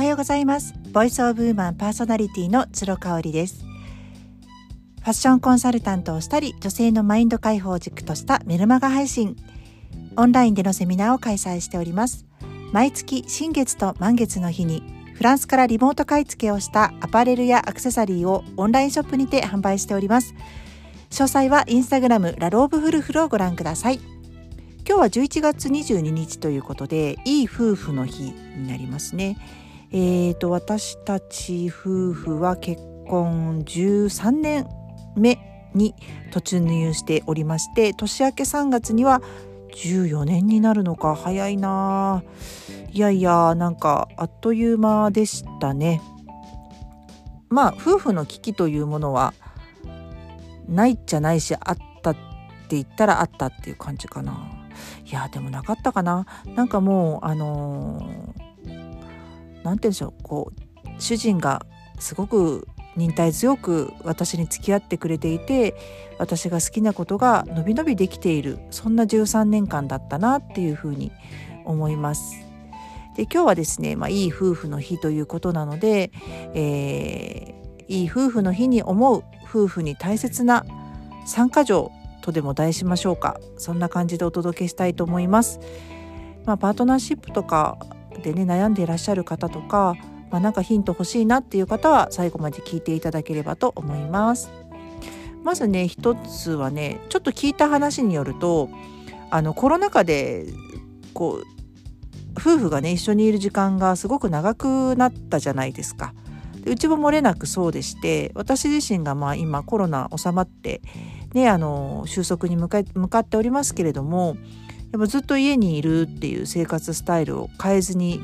はようございます。ボイスオブウーマンパーソナリティの鶴香織です。ファッションコンサルタントをしたり女性のマインド解放軸としたメルマガ配信。オンラインでのセミナーを開催しております。毎月新月と満月の日にフランスからリモート買い付けをしたアパレルやアクセサリーをオンラインショップにて販売しております。詳細はインスタグラムラローブフルフルをご覧ください。今日は11月22日ということでいい夫婦の日になりますね。えーと私たち夫婦は結婚13年目に突入しておりまして年明け3月には14年になるのか早いな。いやいやなんかあっという間でしたね。まあ夫婦の危機というものはないじゃないしあったって言ったらあったっていう感じかな。いやでもなかったかな。なんかもうあのー、なんて言うんでしょうこう主人がすごく忍耐強く私に付き合ってくれていて私が好きなことがのびのびできているそんな13年間だったなっていうふうに思います。で今日はですね、まあ、いい夫婦の日ということなので、えー、いい夫婦の日に思う夫婦に大切な3か条とでも題しましょうかそんな感じでお届けしたいと思います。まあ、パートナーシップとかでね悩んでいらっしゃる方とか、まあ、なんかヒント欲しいなっていう方は最後まで聞いていただければと思います。まずね一つはねちょっと聞いた話によるとあのコロナ禍でこう夫婦がね一緒にいる時間がすごく長くなったじゃないですか。でうちも漏れなくそうでして私自身がまあ今コロナ収まってねあの収束に向か向かっておりますけれどもやっぱずっと家にいるっていう生活スタイルを変えずに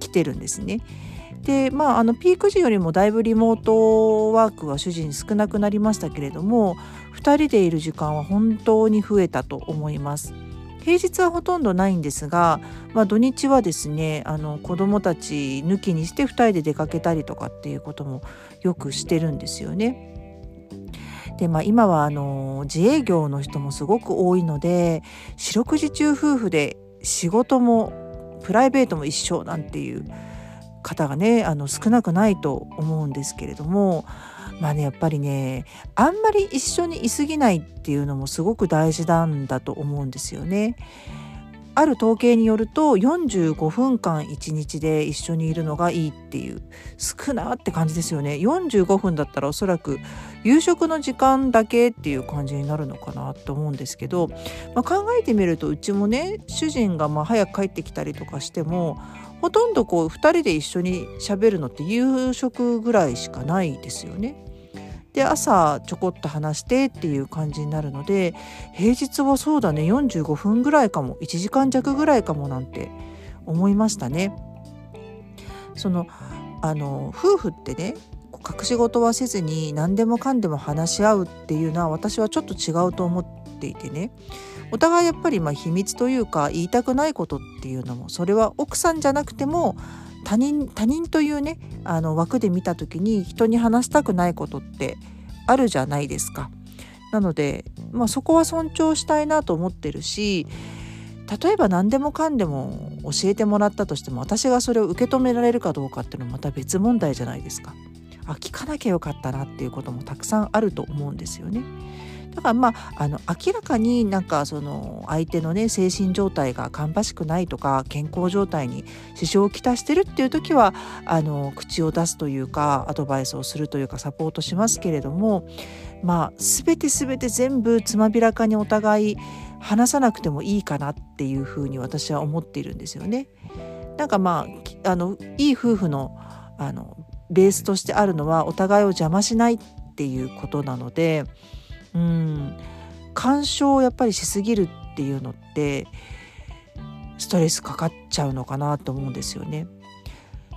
来てるんですね。でまああのピーク時よりもだいぶリモートワークは主人少なくなりましたけれども2人でいる時間は本当に増えたと思います。平日はほとんどないんですが、まあ、土日はですねあの子どもたち抜きにして2人で出かけたりとかっていうこともよくしてるんですよね。でまあ今はあの自営業の人もすごく多いので四六時中夫婦で仕事もプライベートも一緒なんていう方がねあの少なくないと思うんですけれどもまあねやっぱりねあんまり一緒にいすぎないっていうのもすごく大事なんだと思うんですよね。ある統計によると45分間1日で一緒にいるのがいいっていう少なって感じですよね45分だったらおそらく夕食の時間だけっていう感じになるのかなと思うんですけど、まあ、考えてみるとうちもね主人がま早く帰ってきたりとかしてもほとんどこう2人で一緒にしゃべるのって夕食ぐらいしかないですよね。で朝ちょこっと話してっていう感じになるので平日はそうだね45分ぐらいかも1時間弱ぐらいかもなんて思いましたね。そのあの夫婦ってね隠し事はせずに何でもかんでも話し合うっていうのは私はちょっと違うと思っていてねお互いやっぱりま秘密というか言いたくないことっていうのもそれは奥さんじゃなくても他人他人というねあの枠で見た時に人に話したくないことってあるじゃないですか。なので、まあ、そこは尊重したいなと思ってるし例えば何でもかんでも教えてもらったとしても私がそれを受け止められるかどうかっていうのはまた別問題じゃないですか。あ聞かなきゃよかったなっていうこともたくさんあると思うんですよね。だからまああの明らかになんかその相手のね精神状態が芳しくないとか健康状態に支障をきたしてるっていう時はあの口を出すというかアドバイスをするというかサポートしますけれどもまあ全て全て全部つまびらかにお互い話さなくてもいいかなっていうふうに私は思っているんですよね。なんかまああのいい夫婦のあのベースとしてあるのはお互いを邪魔しないっていうことなのでうん干渉をやっぱりしすぎるっていうのってストレスかかっちゃうのかなと思うんですよね。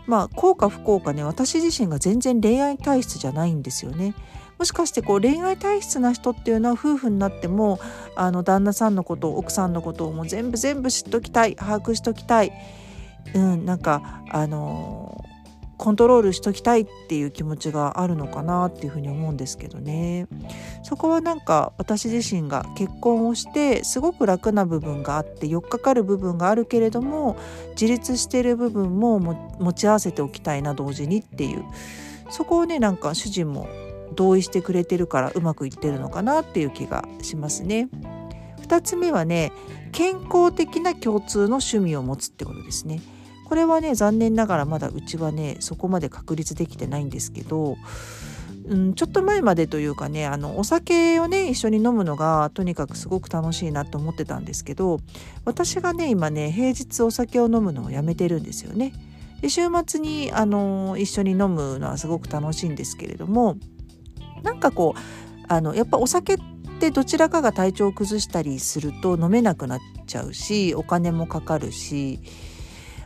まあ幸か不幸かね私自身が全然恋愛体質じゃないんですよね。もしかしてこう恋愛体質な人っていうのは夫婦になってもあの旦那さんのこと奥さんのことをもう全部全部知っときたい把握しときたい、うん、なんかあのコントロールしときたいっていう気持ちがあるのかなっていうふうに思うんですけどねそこはなんか私自身が結婚をしてすごく楽な部分があって4っかかる部分があるけれども自立してる部分も持ち合わせておきたいな同時にっていうそこをねなんか主人も同意してくれてるからうまくいってるのかなっていう気がしますね。2つ目はね健康的な共通の趣味を持つってことですね。これはね残念ながらまだうちはねそこまで確立できてないんですけど、うん、ちょっと前までというかねあのお酒をね一緒に飲むのがとにかくすごく楽しいなと思ってたんですけど私がね今ね平日お酒を飲むのをやめてるんですよね。で週末にあの一緒に飲むのはすごく楽しいんですけれどもなんかこうあのやっぱお酒ってどちらかが体調を崩したりすると飲めなくなっちゃうしお金もかかるし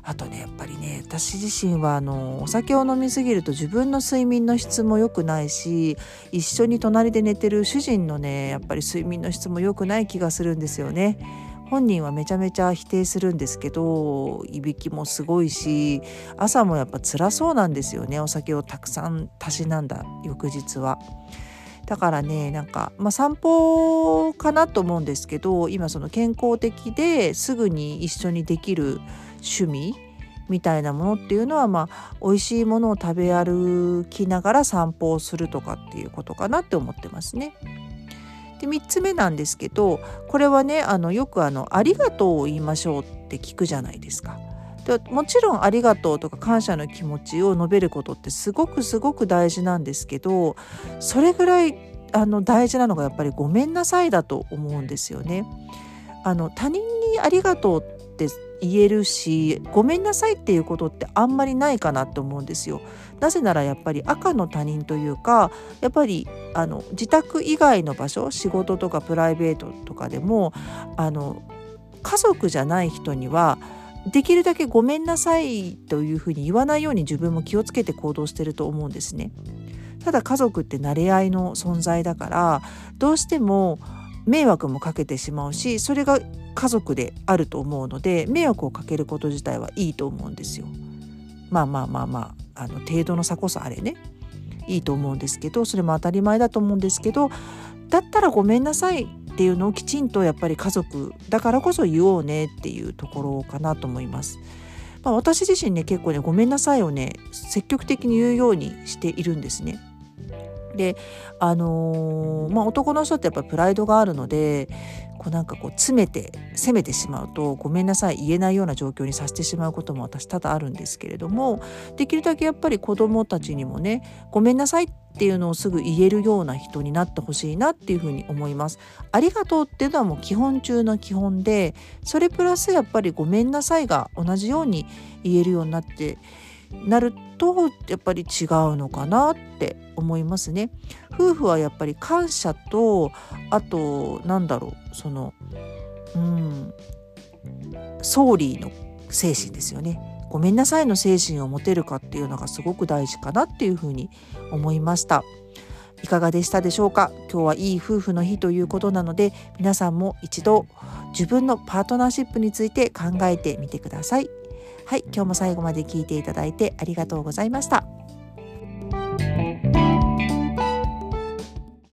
あとねやっぱりね私自身はあのお酒を飲みすぎると自分の睡眠の質も良くないし一緒に隣で寝てる主人のねやっぱり睡眠の質も良くない気がするんですよね。本人はめちゃめちゃ否定するんですけどいびきもすごいし朝もやっぱ辛そうなんですよねお酒をたくさんたしなんだ翌日は。だからねなんか、まあ、散歩かなと思うんですけど今その健康的ですぐに一緒にできる趣味みたいなものっていうのはまあ美味しいものを食べ歩きながら散歩をするとかっていうことかなって思ってますね。で3つ目なんですけどこれはねあのよくあの「ありがとう」を言いましょうって聞くじゃないですか。でもちろん「ありがとう」とか感謝の気持ちを述べることってすごくすごく大事なんですけどそれぐらいあの大事なのがやっぱり「ごめんなさい」だと思うんですよね。あの他人にありがとうって言えるしごめんなさいっていうことってあんまりないかなと思うんですよ。なぜならやっぱり赤の他人というかやっぱりあの自宅以外の場所仕事とかプライベートとかでもあの家族じゃない人にはできるだけごめんなさいというふうに言わないように自分も気をつけて行動してると思うんですね。ただ家族って慣れ合いの存在だからどうしても迷惑もかけてしまうしそれが家族であると思うので迷惑をかけること自体はいいと思うんですよ。まあまあまあまああの程度の差こそあれねいいと思うんですけどそれも当たり前だと思うんですけどだったらごめんなさいっていうのをきちんとやっぱり家族だからこそ言おうねっていうところかなと思います。まあ、私自身ね結構ねごめんなさいをね積極的に言うようにしているんですね。であのー、まあ男の人ってやっぱプライドがあるのでこうなんかこう詰めて責めてしまうとごめんなさい言えないような状況にさせてしまうことも私多々あるんですけれどもできるだけやっぱり子どもたちにもねごめんなさいっていうのをすぐ言えるような人になってほしいなっていうふうに思います。ありがとうっていうのはもう基本中の基本でそれプラスやっぱりごめんなさいが同じように言えるようになってなるとやっぱり違うのかなって思いますね。夫婦はやっぱり感謝とあとなんだろうそのうんソーリーの精神ですよね。ごめんなさいの精神を持てるかっていうのがすごく大事かなっていうふうに思いました。いかがでしたでしょうか？今日はいい夫婦の日ということなので皆さんも一度自分のパートナーシップについて考えてみてください。はい今日も最後まで聞いていただいてありがとうございました